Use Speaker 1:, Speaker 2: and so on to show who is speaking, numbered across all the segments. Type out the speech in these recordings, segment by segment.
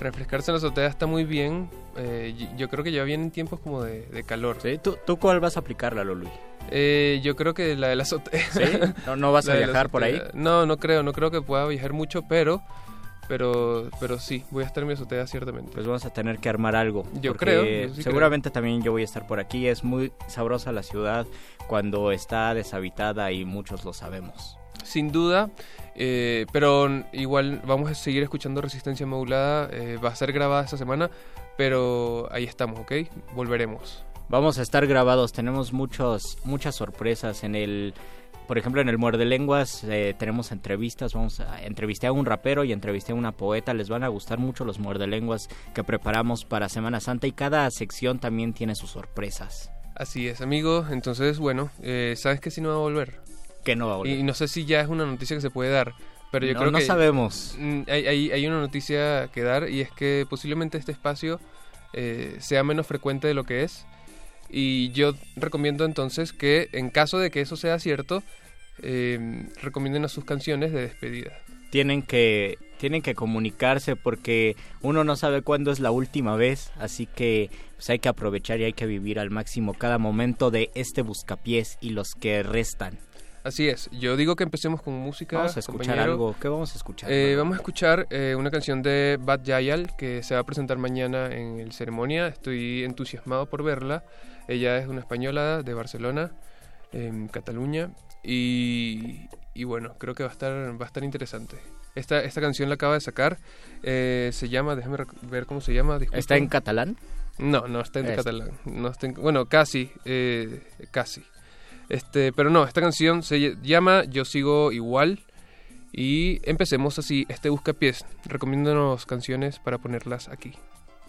Speaker 1: Refrescarse en la azotea está muy bien. Eh, yo creo que ya vienen tiempos como de, de calor.
Speaker 2: ¿Sí? ¿Tú, ¿Tú cuál vas a aplicar, Lalo Luis?
Speaker 1: Eh, yo creo que la de la azotea.
Speaker 2: ¿Sí? ¿No, no vas a viajar por ahí?
Speaker 1: No, no creo, no creo que pueda viajar mucho, pero, pero, pero sí, voy a estar en mi azotea ciertamente.
Speaker 2: Pues vamos a tener que armar algo.
Speaker 1: Yo creo, yo sí
Speaker 2: seguramente también yo voy a estar por aquí. Es muy sabrosa la ciudad cuando está deshabitada y muchos lo sabemos.
Speaker 1: Sin duda, eh, pero igual vamos a seguir escuchando Resistencia Modulada. eh, va a ser grabada esta semana, pero ahí estamos, ¿ok? Volveremos.
Speaker 2: Vamos a estar grabados, tenemos muchos, muchas sorpresas en el... Por ejemplo, en el Muerde Lenguas eh, tenemos entrevistas, vamos a entrevisté a un rapero y entrevisté a una poeta, les van a gustar mucho los Muerde Lenguas que preparamos para Semana Santa y cada sección también tiene sus sorpresas.
Speaker 1: Así es, amigo. Entonces, bueno, eh, ¿sabes que si no va a volver?
Speaker 2: Que no va a volver.
Speaker 1: Y no sé si ya es una noticia que se puede dar, pero yo
Speaker 2: no,
Speaker 1: creo
Speaker 2: no
Speaker 1: que...
Speaker 2: sabemos.
Speaker 1: Mm, Hay, hay, hay una noticia que dar y es que posiblemente este espacio eh, sea menos frecuente de lo que es. Y yo recomiendo entonces que en caso de que eso sea cierto, eh, recomienden a sus canciones de despedida.
Speaker 2: tienen que tienen que comunicarse porque uno no sabe cuándo es la última vez, así que pues hay que aprovechar y hay que vivir al máximo cada momento de este buscapiés y los que restan.
Speaker 1: Así es, yo digo que empecemos con música.
Speaker 2: Vamos a escuchar
Speaker 1: compañero.
Speaker 2: algo. ¿Qué vamos a escuchar?
Speaker 1: Eh, vamos a escuchar eh, una canción de Bad Yayal que se va a presentar mañana en el ceremonia. Estoy entusiasmado por verla. Ella es una española de Barcelona, en Cataluña. Y, y bueno, creo que va a estar, va a estar interesante. Esta, esta canción la acaba de sacar. eh, se llama, déjame ver cómo se llama. disculpa.
Speaker 2: ¿Está en catalán?
Speaker 1: No, no está en
Speaker 2: Es-
Speaker 1: catalán. No está en- bueno, casi, eh, casi. Este, pero no, esta canción se ll- llama Yo sigo igual. Y empecemos así este buscapiés, recomiéndonos canciones para ponerlas aquí,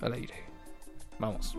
Speaker 1: al aire.
Speaker 2: Vamos.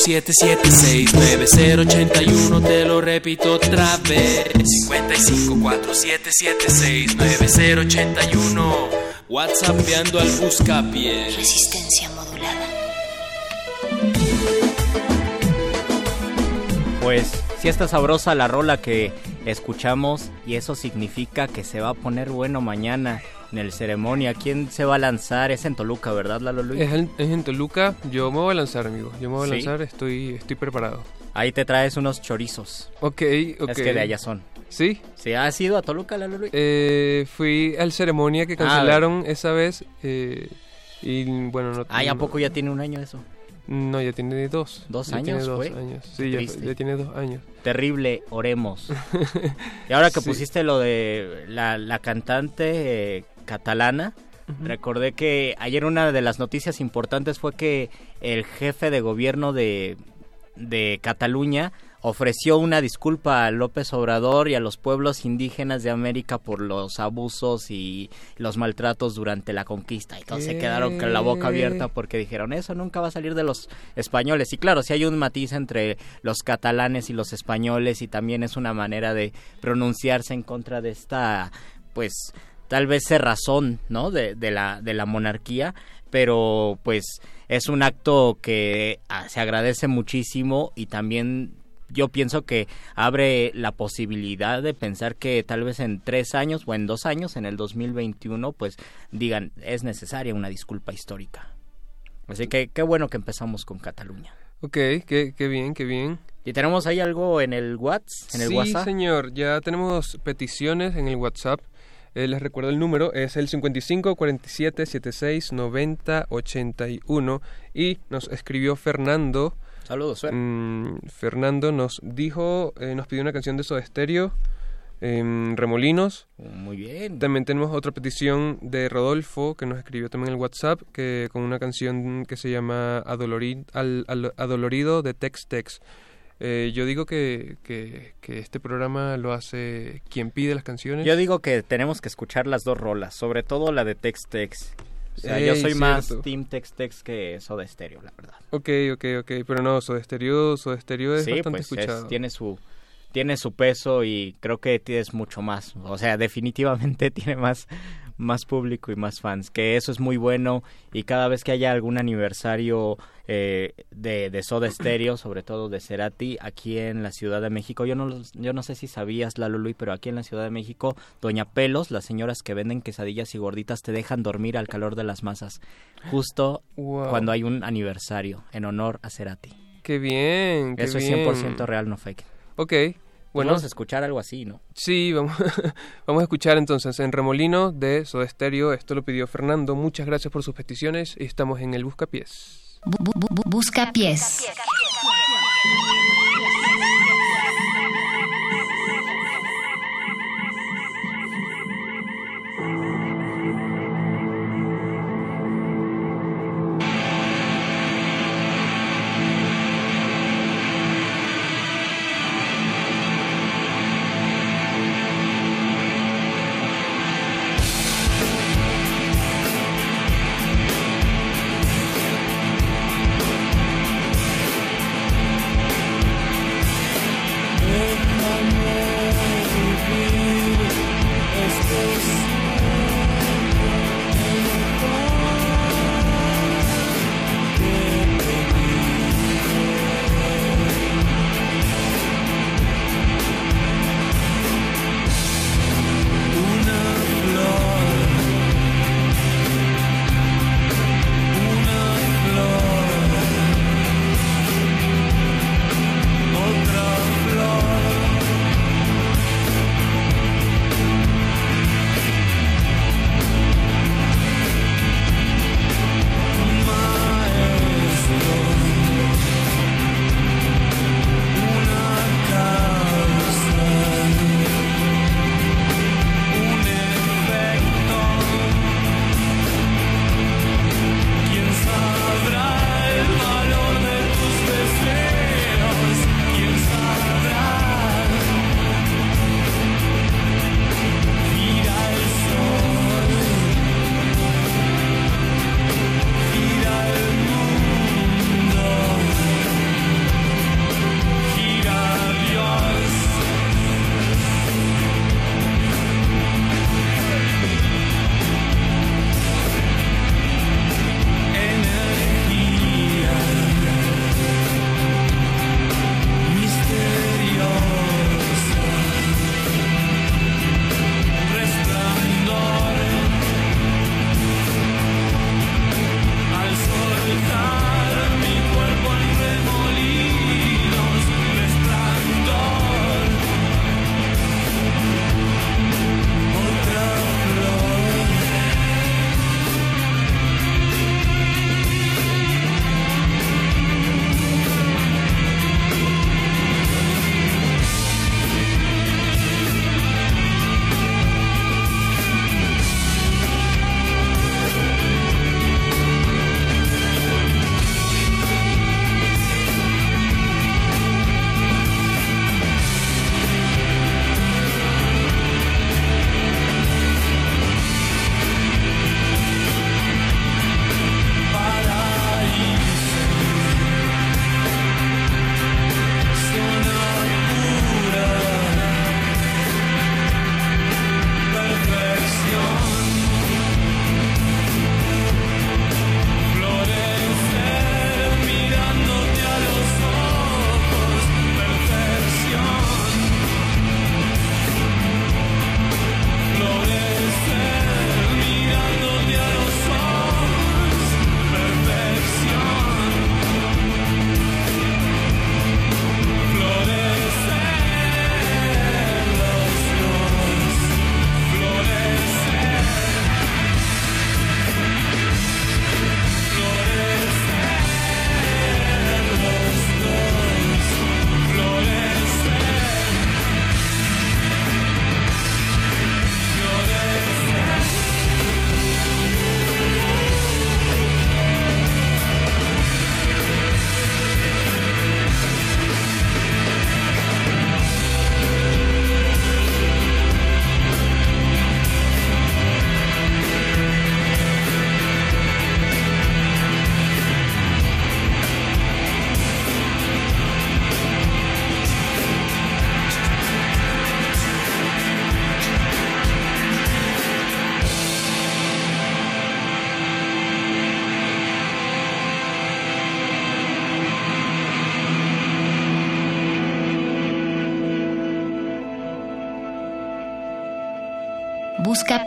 Speaker 3: 5547769081 te lo repito otra vez. 5547769081 WhatsAppeando al buscapié
Speaker 4: Resistencia modulada.
Speaker 2: Pues sí está sabrosa la rola que escuchamos y eso significa que se va a poner bueno mañana en el ceremonia. ¿Quién se va a lanzar? Es en Toluca, ¿verdad, Lalo Luis?
Speaker 1: Es en, es en Toluca, yo me voy a lanzar, amigo. Yo me voy a
Speaker 2: ¿Sí?
Speaker 1: lanzar, estoy, estoy preparado.
Speaker 2: Ahí te traes unos chorizos.
Speaker 1: Ok, ok.
Speaker 2: Es que de allá son.
Speaker 1: ¿Sí?
Speaker 2: ¿Sí has ido a Toluca, Lalo Luis?
Speaker 1: Eh, fui al ceremonia que
Speaker 2: Ah,
Speaker 1: cancelaron esa vez. eh, y bueno, no.
Speaker 2: Ay, ¿a poco ya tiene un año eso?
Speaker 1: No, ya tiene dos.
Speaker 2: ¿Dos
Speaker 1: Ya tiene
Speaker 2: años,
Speaker 1: dos Sí, ya, tiene dos años.
Speaker 2: Terrible, oremos. y ahora que
Speaker 1: Sí.
Speaker 2: pusiste lo de la, la cantante eh, catalana, recordé que ayer una de las noticias importantes fue que el jefe de gobierno de, de Cataluña ofreció una disculpa a López Obrador y a los pueblos indígenas de América por los abusos y los maltratos durante la conquista. Y todos se quedaron con la boca abierta porque dijeron, eso nunca va a salir de los españoles. Y claro, si hay un matiz entre los catalanes y los españoles y también es una manera de pronunciarse en contra de esta, pues, tal vez razón, ¿no? De, de la, de la monarquía, pero pues es un acto que ah, se agradece muchísimo y también yo pienso que abre la posibilidad de pensar que tal vez en tres años o en dos años, en el 2021, pues digan, es necesaria una disculpa histórica. Así que qué bueno que empezamos con Cataluña.
Speaker 1: Ok, qué, qué bien, qué bien.
Speaker 2: ¿Y tenemos ahí algo en el WhatsApp? En el
Speaker 1: sí,
Speaker 2: WhatsApp?
Speaker 1: señor, ya tenemos peticiones en el WhatsApp. Eh, les recuerdo el número, es el 55 47 76 90 81 y nos escribió Fernando.
Speaker 2: Saludos.
Speaker 1: Mm, Fernando nos dijo, eh, nos pidió una canción de Soda Stereo, em, Remolinos.
Speaker 2: Muy bien.
Speaker 1: También tenemos otra petición de Rodolfo que nos escribió también en el WhatsApp que con una canción que se llama Adolori- Al- Al- Adolorido de Tex Tex. Eh, yo digo que, que, que este programa lo hace quien pide las canciones.
Speaker 2: Yo digo que tenemos que escuchar las dos rolas, sobre todo la de Tex Tex. O sea, yo soy más. Team Tex Tex que Soda Stereo, la verdad.
Speaker 1: Ok, ok, ok, pero no, Soda Stereo, Soda Stereo es
Speaker 2: sí,
Speaker 1: bastante
Speaker 2: pues es-
Speaker 1: escuchado.
Speaker 2: tiene su tiene su peso y creo que tienes mucho más. O sea, definitivamente tiene más más público y más fans, que eso es muy bueno y cada vez que haya algún aniversario eh, de, de Soda Stereo, sobre todo de Cerati, aquí en la Ciudad de México, yo no, yo no sé si sabías, Lalo Luis, pero aquí en la Ciudad de México, Doña Pelos, las señoras que venden quesadillas y gorditas, te dejan dormir al calor de las masas, justo
Speaker 1: Wow.
Speaker 2: cuando hay un aniversario en honor a Cerati.
Speaker 1: Qué bien, qué
Speaker 2: Eso es
Speaker 1: bien.
Speaker 2: 100% real, no fake.
Speaker 1: Ok,
Speaker 2: Bueno,
Speaker 1: bueno,
Speaker 2: vamos a escuchar algo así, ¿no?
Speaker 1: sí, vamos, vamos a escuchar entonces en Remolino de Soda Stereo. Esto lo pidió Fernando. Muchas gracias por sus peticiones y estamos en el Buscapiés.
Speaker 4: Bu- bu- bu- busca pies.
Speaker 5: Busca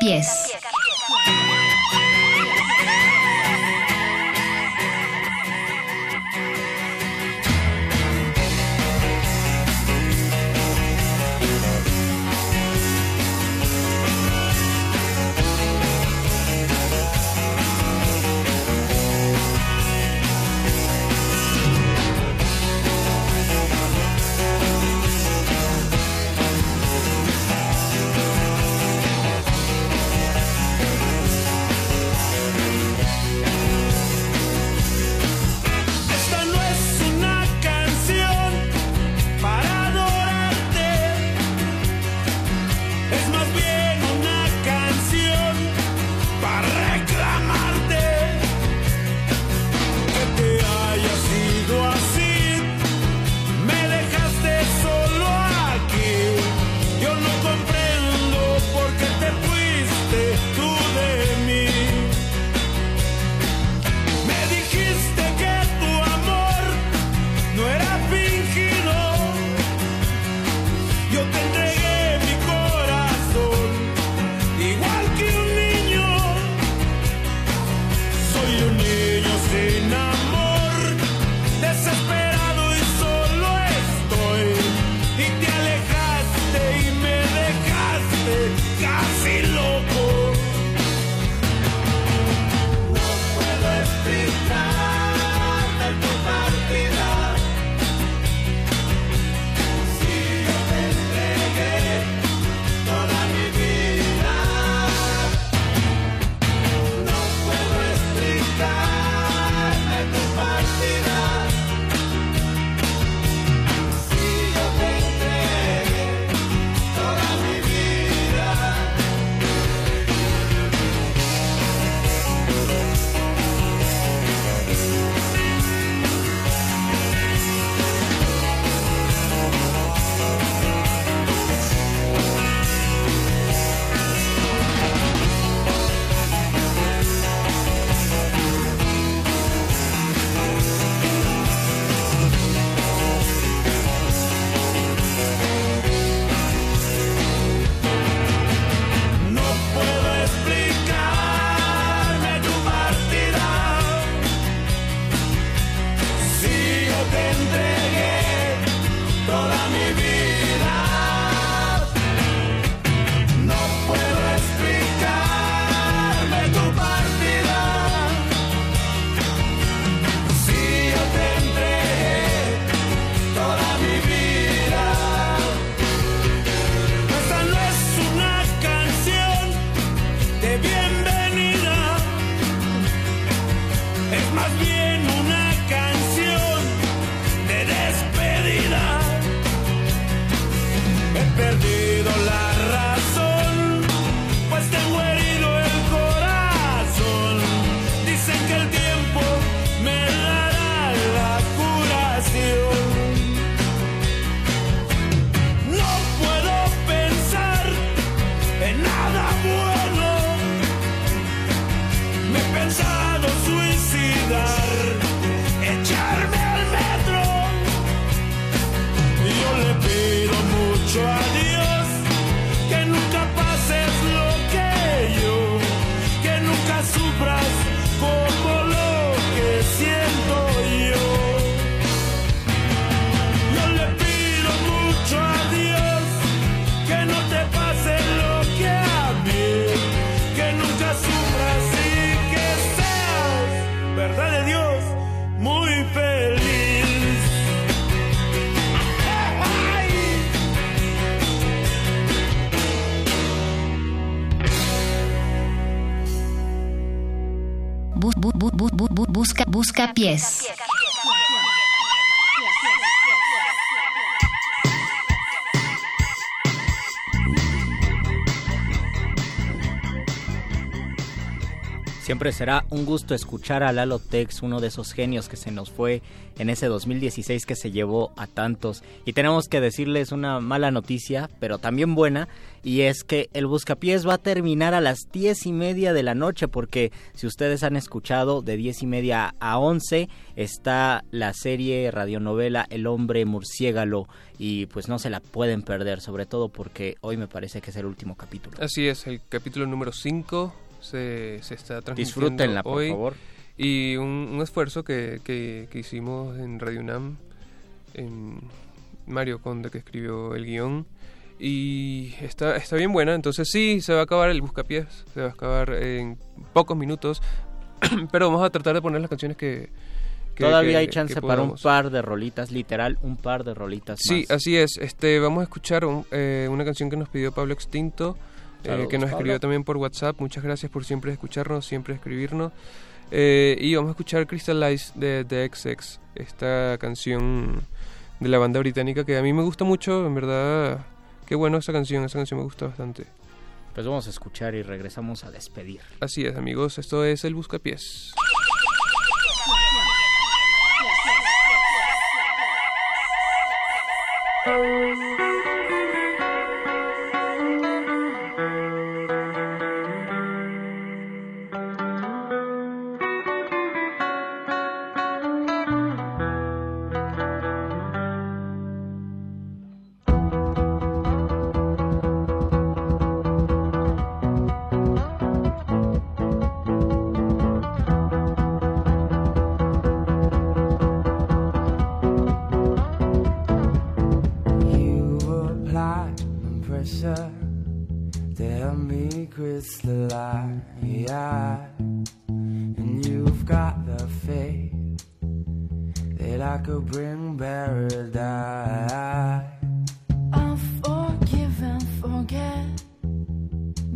Speaker 4: bu- bu- bu- busca, busca pies.
Speaker 2: Siempre será un gusto escuchar a Lalo Tex, uno de esos genios que se nos fue en ese 2016 que se llevó a tantos. Y tenemos que decirles una mala noticia, pero también buena, y es que el Buscapiés va a terminar a las diez y media de la noche, porque si ustedes han escuchado, de diez y media a once está la serie radionovela El hombre murciégalo, y pues no se la pueden perder, sobre todo porque hoy me parece que es el último capítulo.
Speaker 1: Así es, el capítulo número 5 se, se está transmitiendo
Speaker 2: Disfrútenla, por
Speaker 1: hoy.
Speaker 2: favor.
Speaker 1: Y un, un esfuerzo que, que, que hicimos en Radio UNAM, en Mario Conde que escribió el guion. Y está, está bien buena, entonces sí, se va a acabar el buscapiés, se va a acabar en pocos minutos, pero vamos a tratar de poner las canciones que... que-
Speaker 2: Todavía
Speaker 1: que-
Speaker 2: hay chance para un par de rolitas, literal, un par de rolitas
Speaker 1: Sí,
Speaker 2: más.
Speaker 1: así es. Este, vamos a escuchar un- eh, una canción que nos pidió Pablo Extinto, eh,
Speaker 2: Saludos,
Speaker 1: que nos
Speaker 2: Pablo.
Speaker 1: escribió también por WhatsApp. Muchas gracias por siempre escucharnos, siempre escribirnos. Eh, y vamos a escuchar Crystallize de The XX, esta canción de la banda británica que a mí me gusta mucho, en verdad. Qué bueno esa canción, esa canción me gusta bastante.
Speaker 2: Pues vamos a escuchar y regresamos a despedir.
Speaker 1: Así es, amigos, esto es El Buscapiés.
Speaker 6: You've got the faith that I could bring paradise.
Speaker 5: I'll forgive and forget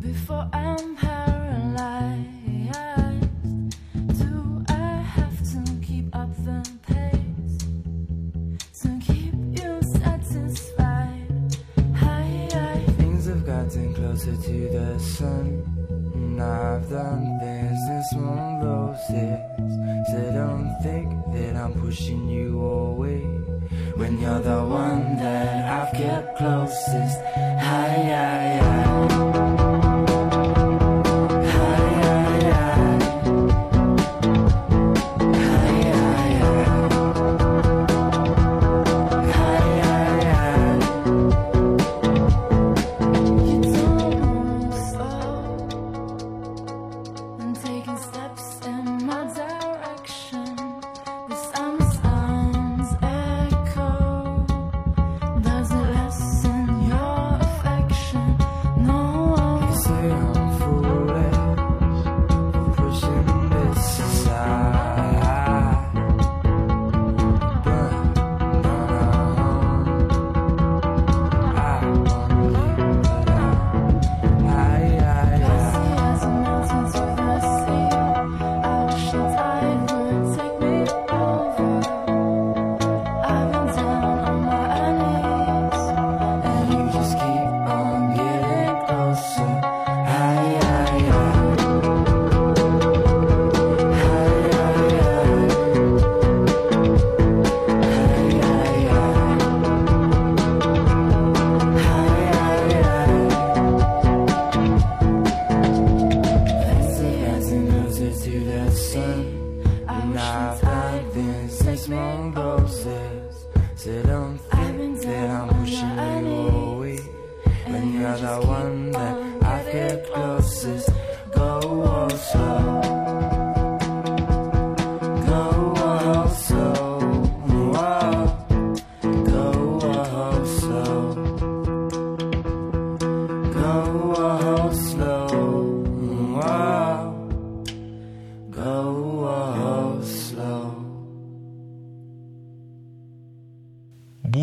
Speaker 5: before I'm paralyzed. Do I have to keep up the pace to keep you satisfied? Hi, hi.
Speaker 6: Things have gotten closer to the sun. And I've done things this won't roses. I'm pushing you away. When you're the one that I've kept closest. Hi, hi,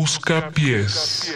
Speaker 7: Busca pies.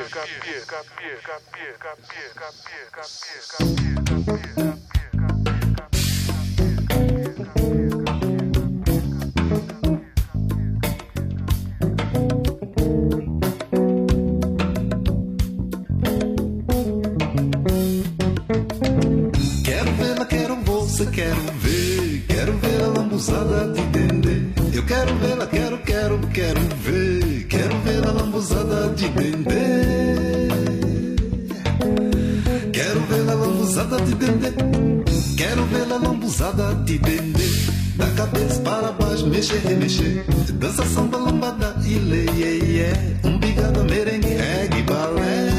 Speaker 7: Dança samba, lambada e lê, yeah. Um bigada, merengue, reggae, balé.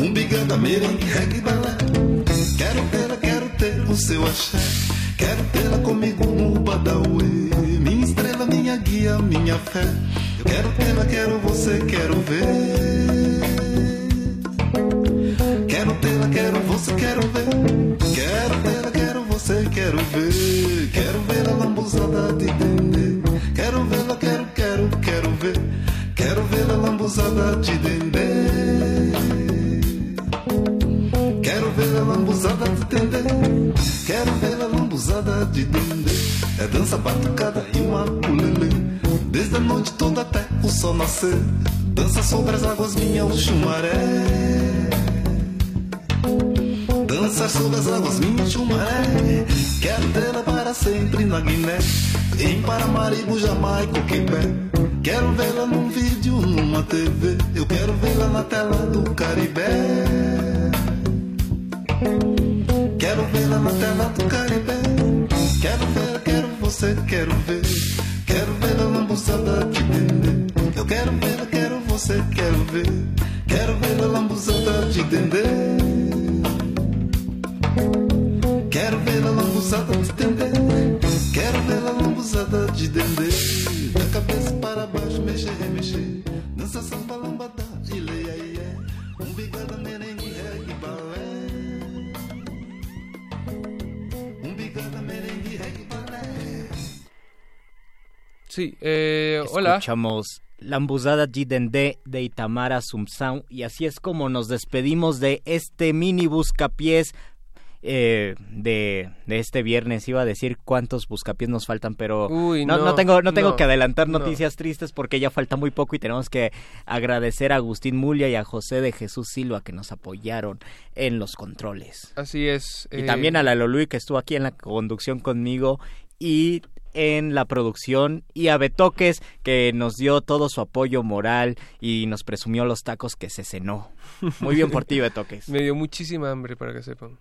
Speaker 7: Um bigada, merengue, reggae, balé. Quero tê-la, quero ter o seu axé. Quero tê-la comigo no Badawi. Minha estrela, minha guia, minha fé. Eu quero tê-la, quero você, quero ver. Quero tê-la, quero você, quero ver. Lambuzada de dendê. Quero vê-la, quero, quero, quero ver. Quero ver a lambuzada de dendê. Quero ver a lambuzada de dendê. Quero ver a lambuzada de dendê. É dança batucada e uma culelê. Desde a noite toda até o sol nascer. Dança sobre as águas, minha o chumaré. Dança sobre as águas, chumaré. Quero tê-la para sempre na Guiné. Em Paramaribo, Jamaica, Quebec. Quero vê-la num vídeo, numa TV. Eu quero vê-la na tela do Caribé. Quero vê-la na tela do Caribe. Quero ver, quero você, quero ver. Quero ver a lambuzada de dendê. Eu quero ver, quero você, quero ver. Quero ver a lambuzada de dendê. Lambuzada de dendê. Quero ver a lambuzada de dendê. Da cabeça para baixo, mexer, remexer. Dança samba, lambada e leia, iê. Um bigada, merengue, reggae, balé. Um bigada, merengue, reggae, balé.
Speaker 1: Sí, eh, hola.
Speaker 2: Escuchamos Lambuzada Dendé de Itamara Sumsau y así es como nos despedimos de este mini buscapiés eh, de, de este viernes. Iba a decir cuántos buscapiés nos faltan, pero
Speaker 1: Uy,
Speaker 2: no,
Speaker 1: no,
Speaker 2: no tengo, no tengo
Speaker 1: no,
Speaker 2: que adelantar
Speaker 1: no.
Speaker 2: noticias tristes porque ya falta muy poco y tenemos que agradecer a Agustín Mulia y a José de Jesús Silva que nos apoyaron en los controles.
Speaker 1: Así es.
Speaker 2: Y
Speaker 1: eh,
Speaker 2: también a la Lolui que estuvo aquí en la conducción conmigo y en la producción y a Betoques que nos dio todo su apoyo moral y nos presumió los tacos que se cenó. Muy bien por ti, Betoques.
Speaker 1: Me dio muchísima hambre para que sepan.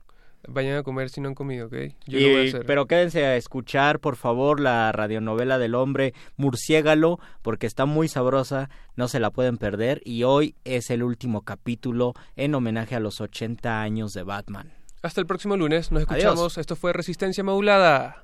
Speaker 1: Vayan a comer si no han comido, ¿ok? Yo lo voy a hacer.
Speaker 2: pero quédense a escuchar, por favor, la radionovela del hombre Murciégalo, porque está muy sabrosa, no se la pueden perder. Y hoy es el último capítulo en homenaje a los 80 años de Batman.
Speaker 1: Hasta el próximo lunes. Nos
Speaker 2: Adiós.
Speaker 1: escuchamos. Esto fue Resistencia Modulada.